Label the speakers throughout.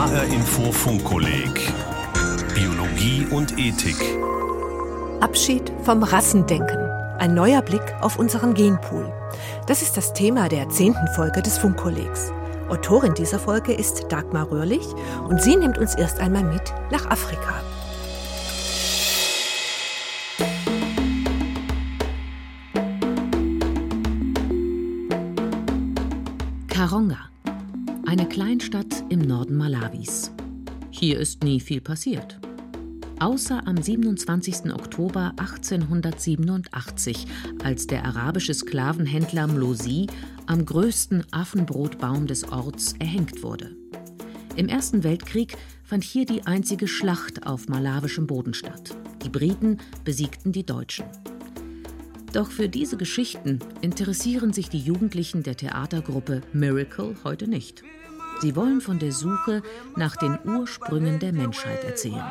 Speaker 1: HR Info Funkkolleg Biologie und Ethik.
Speaker 2: Abschied vom Rassendenken. Ein neuer Blick auf unseren Genpool. Das ist das Thema der zehnten Folge des Funkkollegs. Autorin dieser Folge ist Dagmar Röhrlich und sie nimmt uns erst einmal mit nach Afrika.
Speaker 3: Ist nie viel passiert. Außer am 27. Oktober 1887, als der arabische Sklavenhändler Mlosi am größten Affenbrotbaum des Orts erhängt wurde. Im Ersten Weltkrieg fand hier die einzige Schlacht auf malawischem Boden statt. Die Briten besiegten die Deutschen. Doch für diese Geschichten interessieren sich die Jugendlichen der Theatergruppe Miracle heute nicht. Sie wollen von der Suche nach den Ursprüngen der Menschheit erzählen.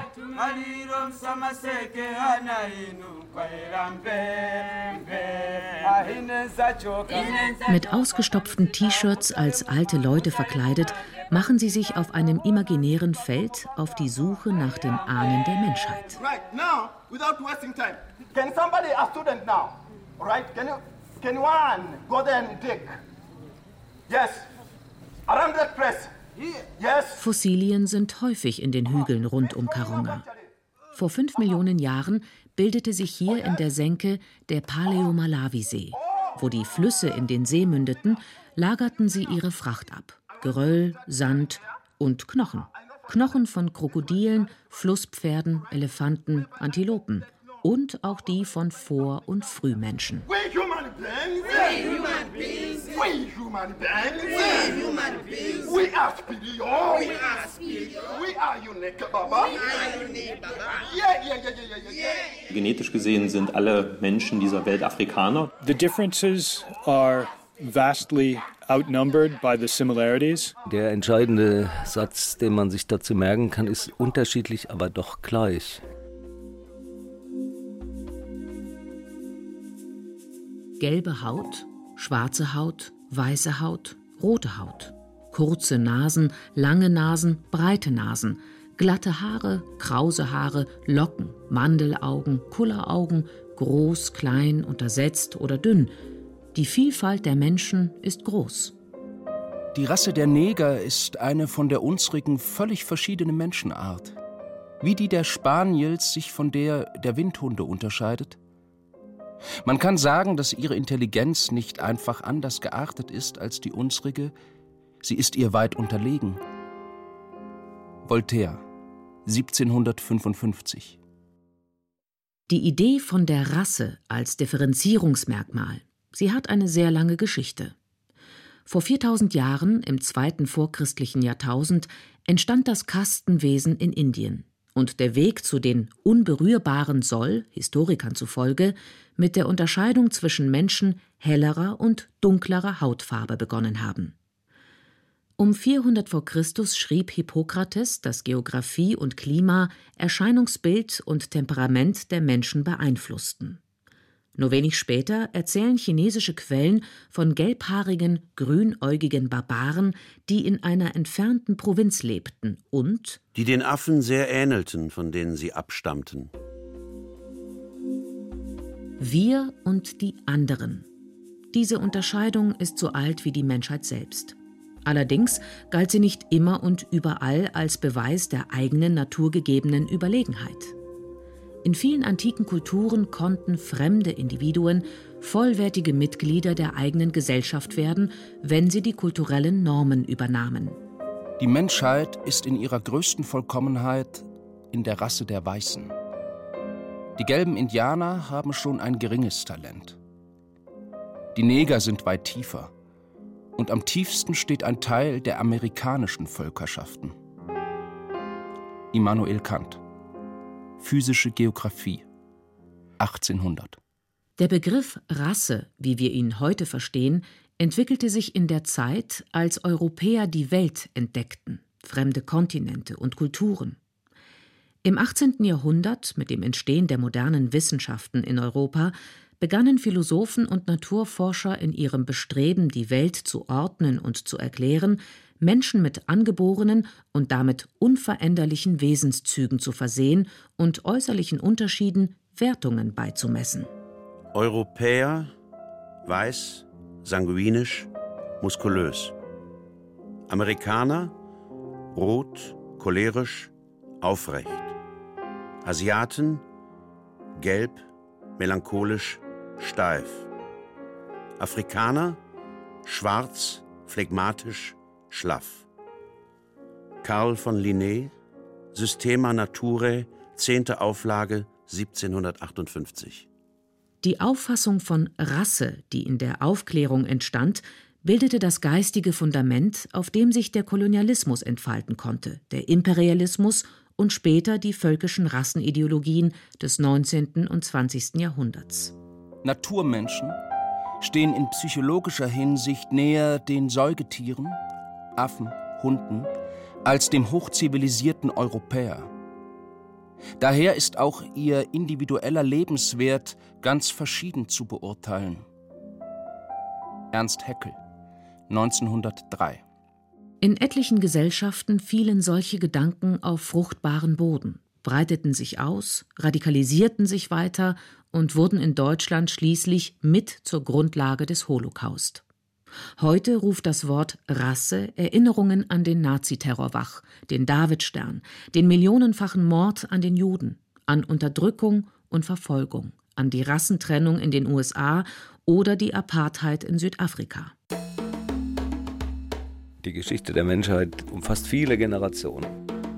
Speaker 3: Mit ausgestopften T-Shirts als alte Leute verkleidet, machen sie sich auf einem imaginären Feld auf die Suche nach den Ahnen der Menschheit. Right? Can you, can one go? Yes. Around that press. Yes. Fossilien sind häufig in den Hügeln rund um Karonga. Vor fünf Millionen Jahren bildete sich hier in der Senke der Paleo-Malawi-See. Wo die Flüsse in den See mündeten, lagerten sie ihre Fracht ab. Geröll, Sand und Knochen. Knochen von Krokodilen, Flusspferden, Elefanten, Antilopen und auch die von Vor- und Frühmenschen.
Speaker 4: Genetisch gesehen sind alle Menschen dieser Welt Afrikaner.
Speaker 5: The differences are vastly outnumbered by the similarities.
Speaker 6: Der entscheidende Satz, den man sich dazu merken kann, ist unterschiedlich, aber doch gleich.
Speaker 3: Gelbe Haut, schwarze Haut, weiße Haut, rote Haut. Kurze Nasen, lange Nasen, breite Nasen. Glatte Haare, krause Haare, Locken, Mandelaugen, Kulleraugen, groß, klein, untersetzt oder dünn. Die Vielfalt der Menschen ist groß.
Speaker 7: Die Rasse der Neger ist eine von der unsrigen völlig verschiedene Menschenart. Wie die der Spaniels sich von der der Windhunde unterscheidet, man kann sagen, dass ihre Intelligenz nicht einfach anders geartet ist als die unsrige, sie ist ihr weit unterlegen. Voltaire, 1755.
Speaker 3: Die Idee von der Rasse als Differenzierungsmerkmal, sie hat eine sehr lange Geschichte. Vor 4000 Jahren, im zweiten vorchristlichen Jahrtausend, entstand das Kastenwesen in Indien und der Weg zu den Unberührbaren soll, Historikern zufolge, mit der Unterscheidung zwischen Menschen hellerer und dunklerer Hautfarbe begonnen haben. Um 400 v. Chr. schrieb Hippokrates, dass Geographie und Klima Erscheinungsbild und Temperament der Menschen beeinflussten. Nur wenig später erzählen chinesische Quellen von gelbhaarigen, grünäugigen Barbaren, die in einer entfernten Provinz lebten und
Speaker 8: die den Affen sehr ähnelten, von denen sie abstammten.
Speaker 3: Wir und die anderen. Diese Unterscheidung ist so alt wie die Menschheit selbst. Allerdings galt sie nicht immer und überall als Beweis der eigenen naturgegebenen Überlegenheit. In vielen antiken Kulturen konnten fremde Individuen vollwertige Mitglieder der eigenen Gesellschaft werden, wenn sie die kulturellen Normen übernahmen.
Speaker 7: Die Menschheit ist in ihrer größten Vollkommenheit in der Rasse der Weißen. Die gelben Indianer haben schon ein geringes Talent. Die Neger sind weit tiefer. Und am tiefsten steht ein Teil der amerikanischen Völkerschaften. Immanuel Kant Physische Geographie 1800
Speaker 3: Der Begriff Rasse, wie wir ihn heute verstehen, entwickelte sich in der Zeit, als Europäer die Welt entdeckten, fremde Kontinente und Kulturen. Im 18. Jahrhundert, mit dem Entstehen der modernen Wissenschaften in Europa, begannen Philosophen und Naturforscher in ihrem Bestreben, die Welt zu ordnen und zu erklären, Menschen mit angeborenen und damit unveränderlichen Wesenszügen zu versehen und äußerlichen Unterschieden Wertungen beizumessen.
Speaker 8: Europäer, weiß, sanguinisch, muskulös. Amerikaner, rot, cholerisch, aufrecht. Asiaten, gelb, melancholisch, steif. Afrikaner, schwarz, phlegmatisch, schlaff. Karl von Linné, Systema Naturae, 10. Auflage 1758.
Speaker 3: Die Auffassung von Rasse, die in der Aufklärung entstand, bildete das geistige Fundament, auf dem sich der Kolonialismus entfalten konnte, der Imperialismus und später die völkischen Rassenideologien des 19. und 20. Jahrhunderts.
Speaker 7: Naturmenschen stehen in psychologischer Hinsicht näher den Säugetieren, Affen, Hunden, als dem hochzivilisierten Europäer. Daher ist auch ihr individueller Lebenswert ganz verschieden zu beurteilen. Ernst Haeckel 1903
Speaker 3: In etlichen Gesellschaften fielen solche Gedanken auf fruchtbaren Boden, breiteten sich aus, radikalisierten sich weiter und wurden in Deutschland schließlich mit zur Grundlage des Holocaust. Heute ruft das Wort Rasse Erinnerungen an den Naziterror wach, den Davidstern, den millionenfachen Mord an den Juden, an Unterdrückung und Verfolgung, an die Rassentrennung in den USA oder die Apartheid in Südafrika.
Speaker 6: Die Geschichte der Menschheit umfasst viele Generationen.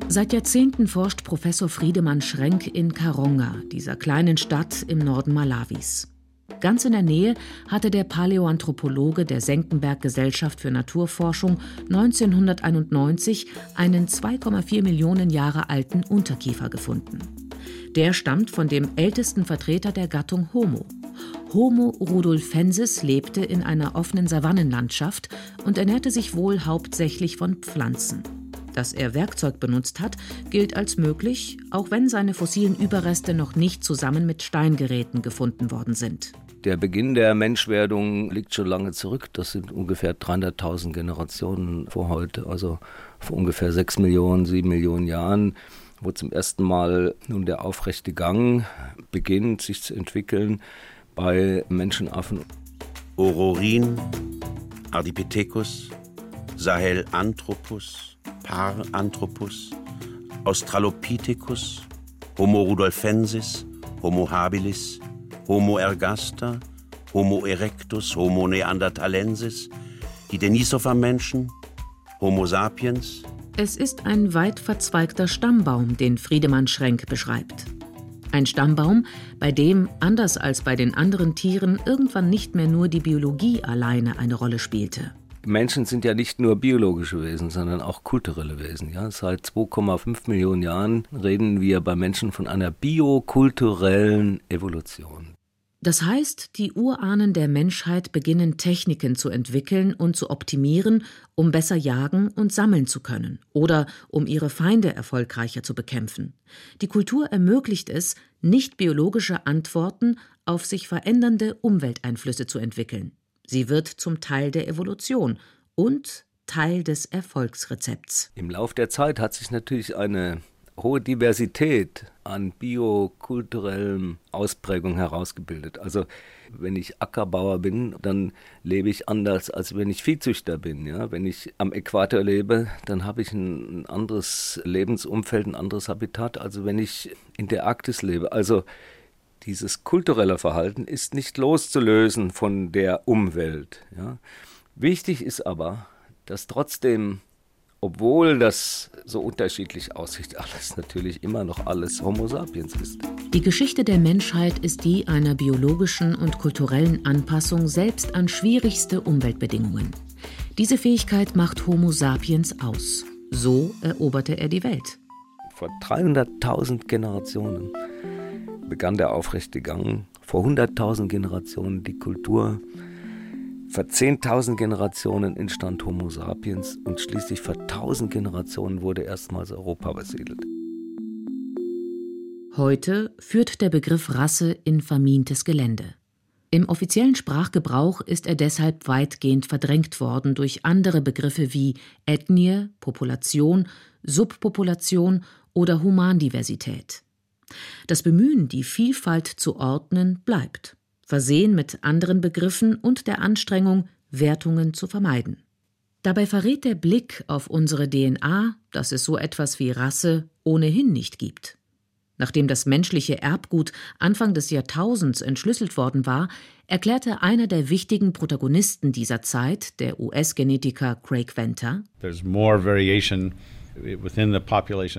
Speaker 3: Seit Jahrzehnten forscht Professor Friedemann Schrenk in Karonga, dieser kleinen Stadt im Norden Malawis. Ganz in der Nähe hatte der Paläoanthropologe der Senckenberg Gesellschaft für Naturforschung 1991 einen 2,4 Millionen Jahre alten Unterkiefer gefunden. Der stammt von dem ältesten Vertreter der Gattung Homo. Homo rudolfensis lebte in einer offenen Savannenlandschaft und ernährte sich wohl hauptsächlich von Pflanzen. Dass er Werkzeug benutzt hat, gilt als möglich, auch wenn seine fossilen Überreste noch nicht zusammen mit Steingeräten gefunden worden sind.
Speaker 6: Der Beginn der Menschwerdung liegt schon lange zurück. Das sind ungefähr 300.000 Generationen vor heute, also vor ungefähr 6 Millionen, 7 Millionen Jahren, wo zum ersten Mal nun der aufrechte Gang beginnt, sich zu entwickeln bei Menschenaffen.
Speaker 8: Ororin, Ardipithecus, Sahelanthropus, Paranthropus, Australopithecus, Homo rudolfensis, Homo habilis, Homo ergaster, Homo erectus, Homo neanderthalensis, die Denisova-Menschen, Homo sapiens.
Speaker 3: Es ist ein weit verzweigter Stammbaum, den Friedemann Schrenk beschreibt. Ein Stammbaum, bei dem, anders als bei den anderen Tieren, irgendwann nicht mehr nur die Biologie alleine eine Rolle spielte.
Speaker 6: Menschen sind ja nicht nur biologische Wesen, sondern auch kulturelle Wesen. Ja? Seit 2,5 Millionen Jahren reden wir bei Menschen von einer biokulturellen Evolution.
Speaker 3: Das heißt, die Urahnen der Menschheit beginnen Techniken zu entwickeln und zu optimieren, um besser jagen und sammeln zu können oder um ihre Feinde erfolgreicher zu bekämpfen. Die Kultur ermöglicht es, nicht biologische Antworten auf sich verändernde Umwelteinflüsse zu entwickeln. Sie wird zum Teil der Evolution und Teil des Erfolgsrezepts.
Speaker 6: Im Lauf der Zeit hat sich natürlich eine hohe Diversität an biokulturellen Ausprägungen herausgebildet. Also wenn ich Ackerbauer bin, dann lebe ich anders, als wenn ich Viehzüchter bin. Ja? Wenn ich am Äquator lebe, dann habe ich ein anderes Lebensumfeld, ein anderes Habitat, als wenn ich in der Arktis lebe. Also dieses kulturelle Verhalten ist nicht loszulösen von der Umwelt. Ja? Wichtig ist aber, dass trotzdem obwohl das so unterschiedlich aussieht, alles natürlich immer noch alles Homo sapiens ist.
Speaker 3: Die Geschichte der Menschheit ist die einer biologischen und kulturellen Anpassung selbst an schwierigste Umweltbedingungen. Diese Fähigkeit macht Homo sapiens aus. So eroberte er die Welt.
Speaker 6: Vor 300.000 Generationen begann der aufrechte Gang. Vor 100.000 Generationen die Kultur vor 10.000 Generationen entstand Homo sapiens und schließlich vor 1.000 Generationen wurde erstmals Europa besiedelt.
Speaker 3: Heute führt der Begriff Rasse in vermintes Gelände. Im offiziellen Sprachgebrauch ist er deshalb weitgehend verdrängt worden durch andere Begriffe wie Ethnie, Population, Subpopulation oder Humandiversität. Das Bemühen, die Vielfalt zu ordnen, bleibt, versehen mit anderen Begriffen und der Anstrengung, Wertungen zu vermeiden. Dabei verrät der Blick auf unsere DNA, dass es so etwas wie Rasse ohnehin nicht gibt. Nachdem das menschliche Erbgut Anfang des Jahrtausends entschlüsselt worden war, erklärte einer der wichtigen Protagonisten dieser Zeit, der US-Genetiker Craig Venter,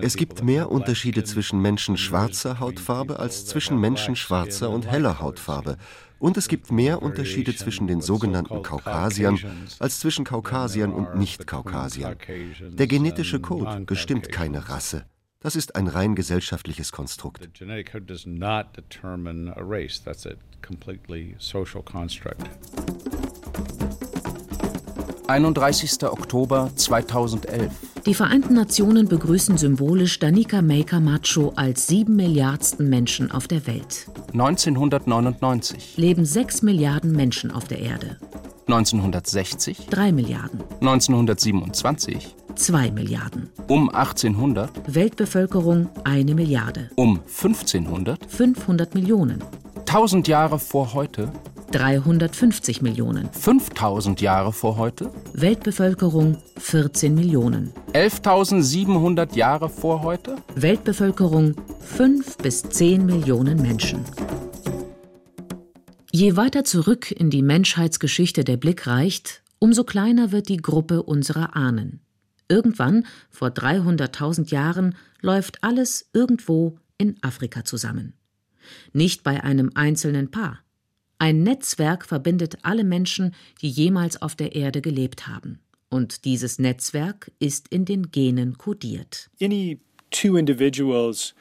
Speaker 9: es gibt mehr Unterschiede zwischen Menschen schwarzer Hautfarbe als zwischen Menschen schwarzer und heller Hautfarbe. Und es gibt mehr Unterschiede zwischen den sogenannten Kaukasiern als zwischen Kaukasiern und Nicht-Kaukasiern. Der genetische Code bestimmt keine Rasse. Das ist ein rein gesellschaftliches Konstrukt.
Speaker 7: 31. Oktober 2011.
Speaker 3: Die Vereinten Nationen begrüßen symbolisch Danica Maker Macho als sieben Milliardsten Menschen auf der Welt.
Speaker 7: 1999.
Speaker 3: Leben sechs Milliarden Menschen auf der Erde.
Speaker 7: 1960.
Speaker 3: Drei Milliarden.
Speaker 7: 1927.
Speaker 3: 2 Milliarden.
Speaker 7: Um 1800
Speaker 3: Weltbevölkerung eine Milliarde.
Speaker 7: Um 1500
Speaker 3: 500 Millionen.
Speaker 7: 1000 Jahre vor heute
Speaker 3: 350 Millionen.
Speaker 7: 5000 Jahre vor heute
Speaker 3: Weltbevölkerung 14 Millionen.
Speaker 7: 11.700 Jahre vor heute
Speaker 3: Weltbevölkerung 5 bis 10 Millionen Menschen. Je weiter zurück in die Menschheitsgeschichte der Blick reicht, umso kleiner wird die Gruppe unserer Ahnen. Irgendwann, vor 300.000 Jahren, läuft alles irgendwo in Afrika zusammen. Nicht bei einem einzelnen Paar. Ein Netzwerk verbindet alle Menschen, die jemals auf der Erde gelebt haben. Und dieses Netzwerk ist in den Genen kodiert.
Speaker 5: Any two individuals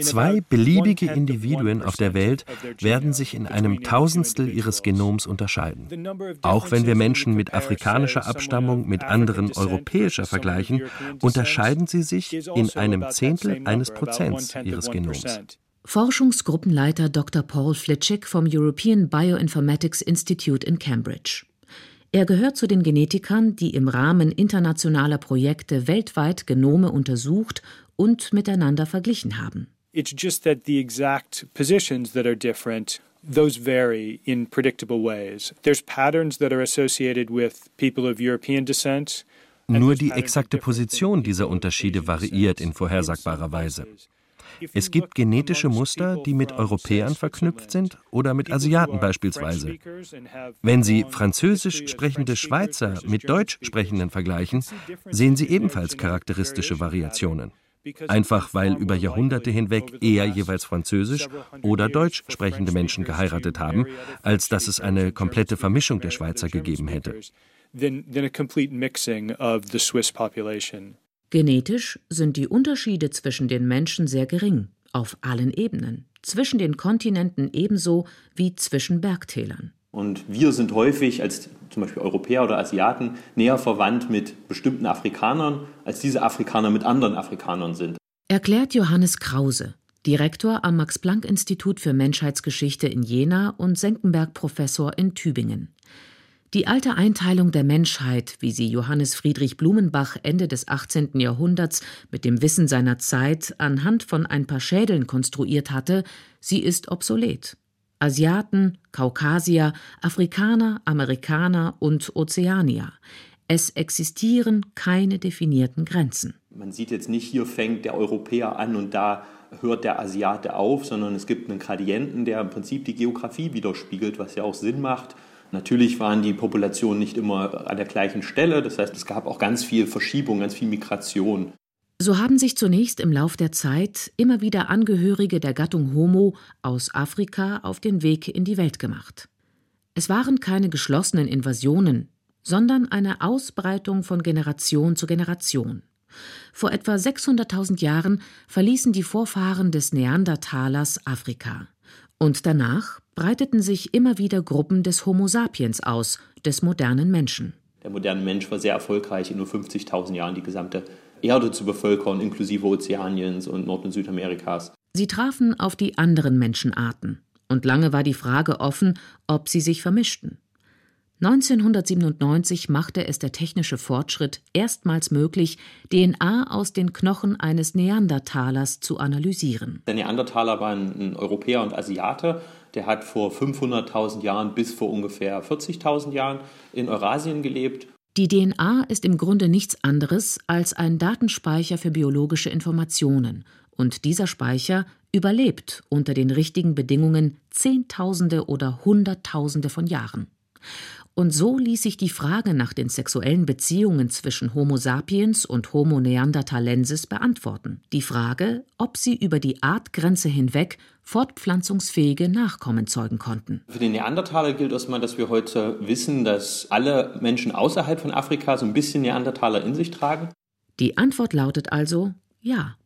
Speaker 10: Zwei beliebige Individuen auf der Welt werden sich in einem Tausendstel ihres Genoms unterscheiden. Auch wenn wir Menschen mit afrikanischer Abstammung mit anderen europäischer vergleichen, unterscheiden sie sich in einem Zehntel eines Prozents ihres Genoms.
Speaker 3: Forschungsgruppenleiter Dr. Paul Flitschik vom European Bioinformatics Institute in Cambridge. Er gehört zu den Genetikern, die im Rahmen internationaler Projekte weltweit Genome untersucht und miteinander verglichen haben.
Speaker 5: It's just that the exact positions that are different those vary in predictable ways. There's patterns that are associated with people of European descent.
Speaker 10: Nur die exakte Position dieser Unterschiede variiert in vorhersagbarer Weise. Es gibt genetische Muster, die mit Europäern verknüpft sind oder mit Asiaten beispielsweise. Wenn Sie französisch sprechende Schweizer mit deutsch sprechenden vergleichen, sehen Sie ebenfalls charakteristische Variationen. Einfach weil über Jahrhunderte hinweg eher jeweils französisch oder deutsch sprechende Menschen geheiratet haben, als dass es eine komplette Vermischung der Schweizer gegeben hätte.
Speaker 3: Genetisch sind die Unterschiede zwischen den Menschen sehr gering, auf allen Ebenen, zwischen den Kontinenten ebenso wie zwischen Bergtälern.
Speaker 4: Und wir sind häufig als zum Beispiel Europäer oder Asiaten näher verwandt mit bestimmten Afrikanern, als diese Afrikaner mit anderen Afrikanern sind.
Speaker 3: Erklärt Johannes Krause, Direktor am Max-Planck-Institut für Menschheitsgeschichte in Jena und Senckenberg-Professor in Tübingen. Die alte Einteilung der Menschheit, wie sie Johannes Friedrich Blumenbach Ende des 18. Jahrhunderts mit dem Wissen seiner Zeit anhand von ein paar Schädeln konstruiert hatte, sie ist obsolet. Asiaten, Kaukasier, Afrikaner, Amerikaner und Ozeanier. Es existieren keine definierten Grenzen.
Speaker 4: Man sieht jetzt nicht, hier fängt der Europäer an und da hört der Asiate auf, sondern es gibt einen Gradienten, der im Prinzip die Geografie widerspiegelt, was ja auch Sinn macht. Natürlich waren die Populationen nicht immer an der gleichen Stelle, das heißt, es gab auch ganz viel Verschiebung, ganz viel Migration.
Speaker 3: So haben sich zunächst im Lauf der Zeit immer wieder Angehörige der Gattung Homo aus Afrika auf den Weg in die Welt gemacht. Es waren keine geschlossenen Invasionen, sondern eine Ausbreitung von Generation zu Generation. Vor etwa 600.000 Jahren verließen die Vorfahren des Neandertalers Afrika. Und danach breiteten sich immer wieder Gruppen des Homo sapiens aus, des modernen Menschen.
Speaker 4: Der moderne Mensch war sehr erfolgreich, in nur 50.000 Jahren die gesamte Erde zu bevölkern, inklusive Ozeaniens und Nord- und Südamerikas.
Speaker 3: Sie trafen auf die anderen Menschenarten Und lange war die Frage offen, ob sie sich vermischten. 1997 machte es der technische Fortschritt erstmals möglich, DNA aus den Knochen eines Neandertalers zu analysieren.
Speaker 4: Der Neandertaler war ein Europäer und Asiate. Der hat vor 500.000 Jahren bis vor ungefähr 40.000 Jahren in Eurasien gelebt.
Speaker 3: Die DNA ist im Grunde nichts anderes als ein Datenspeicher für biologische Informationen. Und dieser Speicher überlebt unter den richtigen Bedingungen Zehntausende oder Hunderttausende von Jahren. Und so ließ sich die Frage nach den sexuellen Beziehungen zwischen Homo sapiens und Homo neanderthalensis beantworten. Die Frage, ob sie über die Artgrenze hinweg fortpflanzungsfähige Nachkommen zeugen konnten.
Speaker 4: Für den Neandertaler gilt erstmal, dass wir heute wissen, dass alle Menschen außerhalb von Afrika so ein bisschen Neandertaler in sich tragen.
Speaker 3: Die Antwort lautet also ja.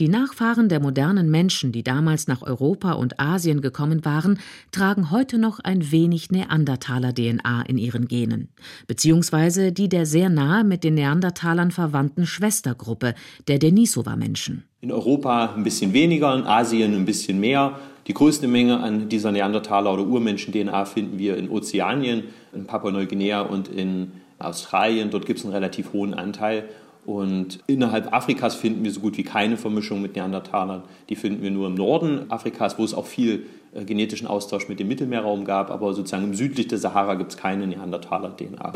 Speaker 3: Die Nachfahren der modernen Menschen, die damals nach Europa und Asien gekommen waren, tragen heute noch ein wenig Neandertaler-DNA in ihren Genen, beziehungsweise die der sehr nahe mit den Neandertalern verwandten Schwestergruppe der Denisova-Menschen.
Speaker 4: In Europa ein bisschen weniger, in Asien ein bisschen mehr. Die größte Menge an dieser Neandertaler- oder Urmenschen-DNA finden wir in Ozeanien, in Papua-Neuguinea und in Australien. Dort gibt es einen relativ hohen Anteil. Und innerhalb Afrikas finden wir so gut wie keine Vermischung mit Neandertalern. Die finden wir nur im Norden Afrikas, wo es auch viel äh, genetischen Austausch mit dem Mittelmeerraum gab. Aber sozusagen im südlich der Sahara gibt es keine Neandertaler-DNA.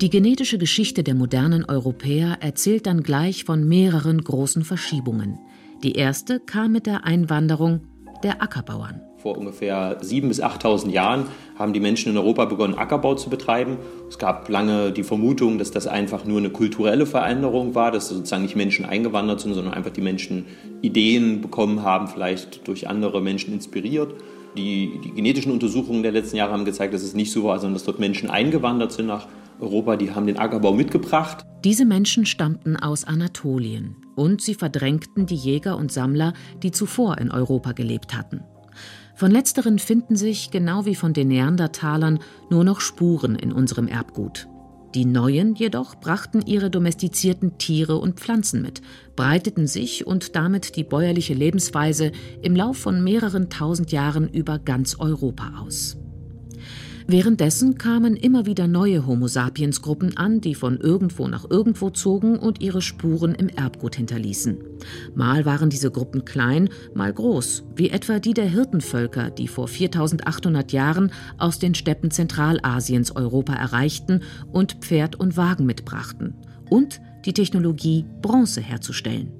Speaker 3: Die genetische Geschichte der modernen Europäer erzählt dann gleich von mehreren großen Verschiebungen. Die erste kam mit der Einwanderung der Ackerbauern.
Speaker 4: Vor ungefähr 7.000 bis 8.000 Jahren haben die Menschen in Europa begonnen, Ackerbau zu betreiben. Es gab lange die Vermutung, dass das einfach nur eine kulturelle Veränderung war, dass sozusagen nicht Menschen eingewandert sind, sondern einfach die Menschen Ideen bekommen haben, vielleicht durch andere Menschen inspiriert. Die, die genetischen Untersuchungen der letzten Jahre haben gezeigt, dass es nicht so war, sondern dass dort Menschen eingewandert sind nach Europa, die haben den Ackerbau mitgebracht.
Speaker 3: Diese Menschen stammten aus Anatolien und sie verdrängten die Jäger und Sammler, die zuvor in Europa gelebt hatten. Von letzteren finden sich, genau wie von den Neandertalern, nur noch Spuren in unserem Erbgut. Die Neuen jedoch brachten ihre domestizierten Tiere und Pflanzen mit, breiteten sich und damit die bäuerliche Lebensweise im Lauf von mehreren tausend Jahren über ganz Europa aus. Währenddessen kamen immer wieder neue Homo sapiens Gruppen an, die von irgendwo nach irgendwo zogen und ihre Spuren im Erbgut hinterließen. Mal waren diese Gruppen klein, mal groß, wie etwa die der Hirtenvölker, die vor 4800 Jahren aus den Steppen Zentralasiens Europa erreichten und Pferd und Wagen mitbrachten und die Technologie Bronze herzustellen.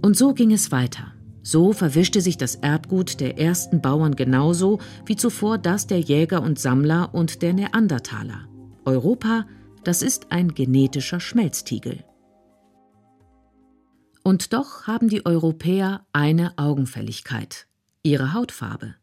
Speaker 3: Und so ging es weiter. So verwischte sich das Erbgut der ersten Bauern genauso wie zuvor das der Jäger und Sammler und der Neandertaler. Europa, das ist ein genetischer Schmelztiegel. Und doch haben die Europäer eine Augenfälligkeit, ihre Hautfarbe.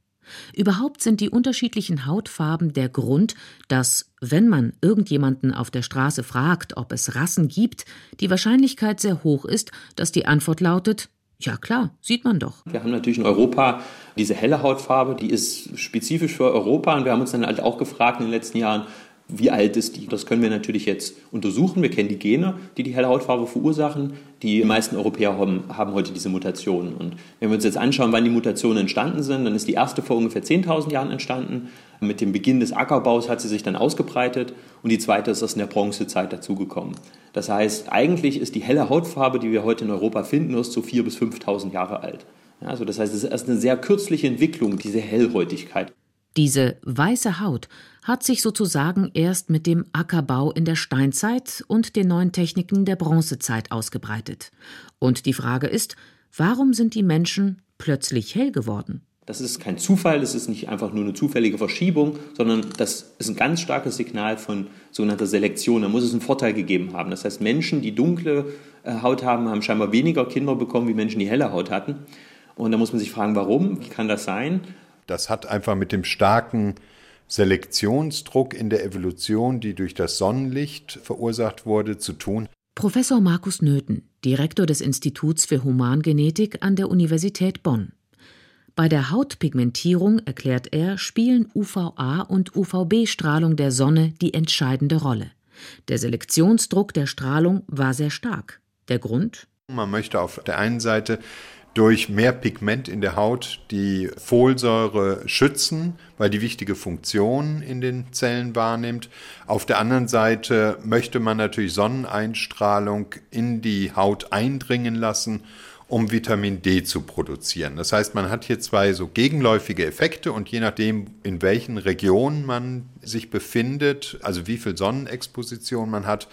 Speaker 3: Überhaupt sind die unterschiedlichen Hautfarben der Grund, dass, wenn man irgendjemanden auf der Straße fragt, ob es Rassen gibt, die Wahrscheinlichkeit sehr hoch ist, dass die Antwort lautet ja klar, sieht man doch.
Speaker 4: Wir haben natürlich in Europa diese helle Hautfarbe, die ist spezifisch für Europa und wir haben uns dann halt auch gefragt in den letzten Jahren, wie alt ist die? Das können wir natürlich jetzt untersuchen. Wir kennen die Gene, die die helle Hautfarbe verursachen. Die meisten Europäer haben, haben heute diese Mutationen. Und wenn wir uns jetzt anschauen, wann die Mutationen entstanden sind, dann ist die erste vor ungefähr 10.000 Jahren entstanden. Mit dem Beginn des Ackerbaus hat sie sich dann ausgebreitet und die zweite ist aus der Bronzezeit dazugekommen. Das heißt, eigentlich ist die helle Hautfarbe, die wir heute in Europa finden, erst so 4.000 bis 5.000 Jahre alt. Also das heißt, es ist erst eine sehr kürzliche Entwicklung, diese Hellhäutigkeit.
Speaker 3: Diese weiße Haut hat sich sozusagen erst mit dem Ackerbau in der Steinzeit und den neuen Techniken der Bronzezeit ausgebreitet. Und die Frage ist, warum sind die Menschen plötzlich hell geworden?
Speaker 4: Das ist kein Zufall, das ist nicht einfach nur eine zufällige Verschiebung, sondern das ist ein ganz starkes Signal von sogenannter Selektion. Da muss es einen Vorteil gegeben haben. Das heißt, Menschen, die dunkle äh, Haut haben, haben scheinbar weniger Kinder bekommen wie Menschen, die helle Haut hatten. Und da muss man sich fragen, warum? Wie kann das sein?
Speaker 11: Das hat einfach mit dem starken Selektionsdruck in der Evolution, die durch das Sonnenlicht verursacht wurde, zu tun.
Speaker 3: Professor Markus Nöthen, Direktor des Instituts für Humangenetik an der Universität Bonn. Bei der Hautpigmentierung, erklärt er, spielen UVA und UVB-Strahlung der Sonne die entscheidende Rolle. Der Selektionsdruck der Strahlung war sehr stark. Der Grund?
Speaker 11: Man möchte auf der einen Seite durch mehr Pigment in der Haut die Folsäure schützen, weil die wichtige Funktion in den Zellen wahrnimmt. Auf der anderen Seite möchte man natürlich Sonneneinstrahlung in die Haut eindringen lassen um Vitamin D zu produzieren. Das heißt, man hat hier zwei so gegenläufige Effekte und je nachdem, in welchen Regionen man sich befindet, also wie viel Sonnenexposition man hat,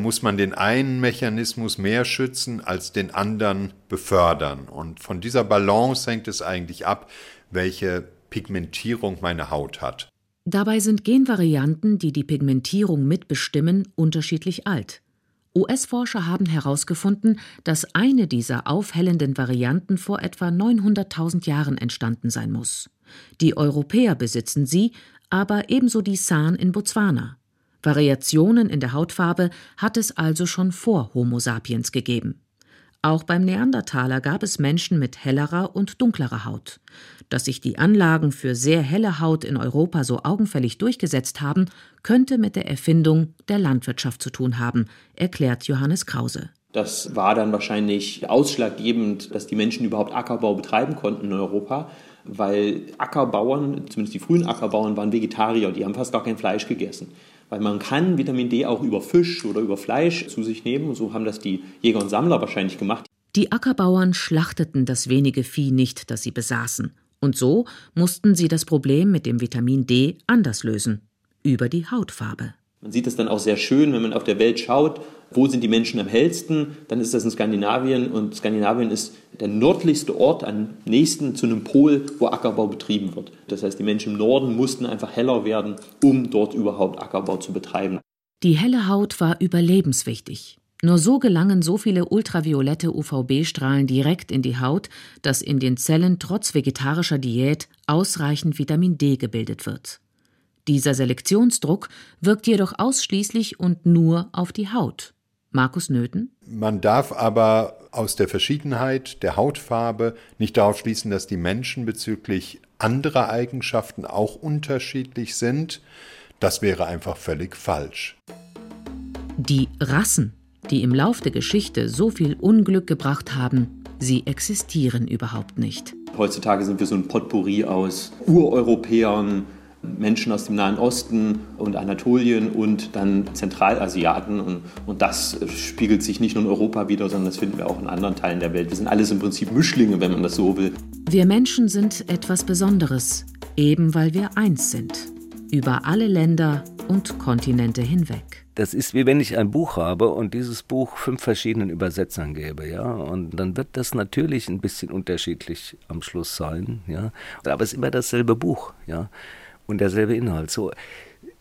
Speaker 11: muss man den einen Mechanismus mehr schützen als den anderen befördern. Und von dieser Balance hängt es eigentlich ab, welche Pigmentierung meine Haut hat.
Speaker 3: Dabei sind Genvarianten, die die Pigmentierung mitbestimmen, unterschiedlich alt. US-Forscher haben herausgefunden, dass eine dieser aufhellenden Varianten vor etwa 900.000 Jahren entstanden sein muss. Die Europäer besitzen sie, aber ebenso die San in Botswana. Variationen in der Hautfarbe hat es also schon vor Homo sapiens gegeben. Auch beim Neandertaler gab es Menschen mit hellerer und dunklerer Haut. Dass sich die Anlagen für sehr helle Haut in Europa so augenfällig durchgesetzt haben, könnte mit der Erfindung der Landwirtschaft zu tun haben, erklärt Johannes Krause.
Speaker 4: Das war dann wahrscheinlich ausschlaggebend, dass die Menschen überhaupt Ackerbau betreiben konnten in Europa, weil Ackerbauern, zumindest die frühen Ackerbauern, waren Vegetarier, die haben fast gar kein Fleisch gegessen weil man kann Vitamin D auch über Fisch oder über Fleisch zu sich nehmen. So haben das die Jäger und Sammler wahrscheinlich gemacht.
Speaker 3: Die Ackerbauern schlachteten das wenige Vieh nicht, das sie besaßen. Und so mussten sie das Problem mit dem Vitamin D anders lösen. Über die Hautfarbe.
Speaker 4: Man sieht es dann auch sehr schön, wenn man auf der Welt schaut, wo sind die Menschen am hellsten, dann ist das in Skandinavien und Skandinavien ist der nördlichste Ort am nächsten zu einem Pol, wo Ackerbau betrieben wird. Das heißt, die Menschen im Norden mussten einfach heller werden, um dort überhaupt Ackerbau zu betreiben.
Speaker 3: Die helle Haut war überlebenswichtig. Nur so gelangen so viele ultraviolette UVB-Strahlen direkt in die Haut, dass in den Zellen trotz vegetarischer Diät ausreichend Vitamin D gebildet wird. Dieser Selektionsdruck wirkt jedoch ausschließlich und nur auf die Haut. Markus Nöten?
Speaker 11: Man darf aber aus der Verschiedenheit der Hautfarbe nicht darauf schließen, dass die Menschen bezüglich anderer Eigenschaften auch unterschiedlich sind. Das wäre einfach völlig falsch.
Speaker 3: Die Rassen, die im Lauf der Geschichte so viel Unglück gebracht haben, sie existieren überhaupt nicht.
Speaker 4: Heutzutage sind wir so ein Potpourri aus Ureuropäern, Menschen aus dem Nahen Osten und Anatolien und dann Zentralasiaten. Und, und das spiegelt sich nicht nur in Europa wieder, sondern das finden wir auch in anderen Teilen der Welt. Wir sind alles im Prinzip Mischlinge, wenn man das so will.
Speaker 3: Wir Menschen sind etwas Besonderes, eben weil wir eins sind. Über alle Länder und Kontinente hinweg.
Speaker 6: Das ist wie wenn ich ein Buch habe und dieses Buch fünf verschiedenen Übersetzern gebe, ja. Und dann wird das natürlich ein bisschen unterschiedlich am Schluss sein, ja. Aber es ist immer dasselbe Buch, ja und derselbe Inhalt. So,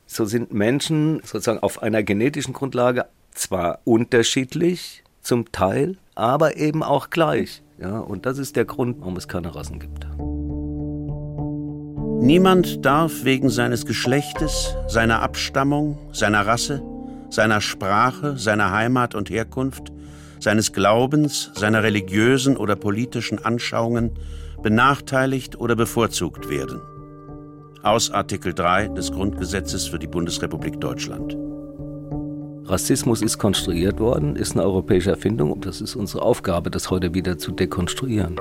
Speaker 6: so sind Menschen sozusagen auf einer genetischen Grundlage zwar unterschiedlich zum Teil, aber eben auch gleich. Ja, und das ist der Grund, warum es keine Rassen gibt.
Speaker 8: Niemand darf wegen seines Geschlechtes, seiner Abstammung, seiner Rasse, seiner Sprache, seiner Heimat und Herkunft, seines Glaubens, seiner religiösen oder politischen Anschauungen benachteiligt oder bevorzugt werden aus Artikel 3 des Grundgesetzes für die Bundesrepublik Deutschland.
Speaker 6: Rassismus ist konstruiert worden, ist eine europäische Erfindung und das ist unsere Aufgabe, das heute wieder zu dekonstruieren.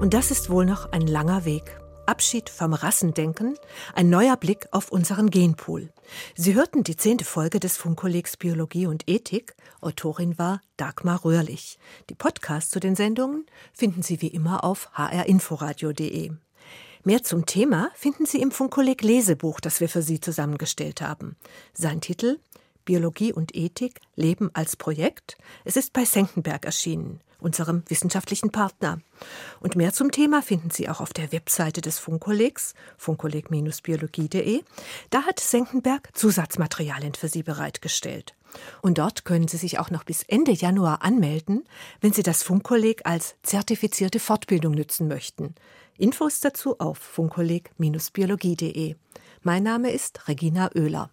Speaker 2: Und das ist wohl noch ein langer Weg. Abschied vom Rassendenken, ein neuer Blick auf unseren Genpool. Sie hörten die zehnte Folge des Funkkollegs Biologie und Ethik. Autorin war Dagmar Röhrlich. Die Podcasts zu den Sendungen finden Sie wie immer auf hrinforadio.de. Mehr zum Thema finden Sie im Funkkolleg Lesebuch, das wir für Sie zusammengestellt haben. Sein Titel Biologie und Ethik Leben als Projekt. Es ist bei Senckenberg erschienen, unserem wissenschaftlichen Partner. Und mehr zum Thema finden Sie auch auf der Webseite des Funkkollegs, funkkolleg-biologie.de. Da hat Senckenberg Zusatzmaterialien für Sie bereitgestellt. Und dort können Sie sich auch noch bis Ende Januar anmelden, wenn Sie das Funkkolleg als zertifizierte Fortbildung nützen möchten. Infos dazu auf funkkolleg-biologie.de. Mein Name ist Regina Oehler.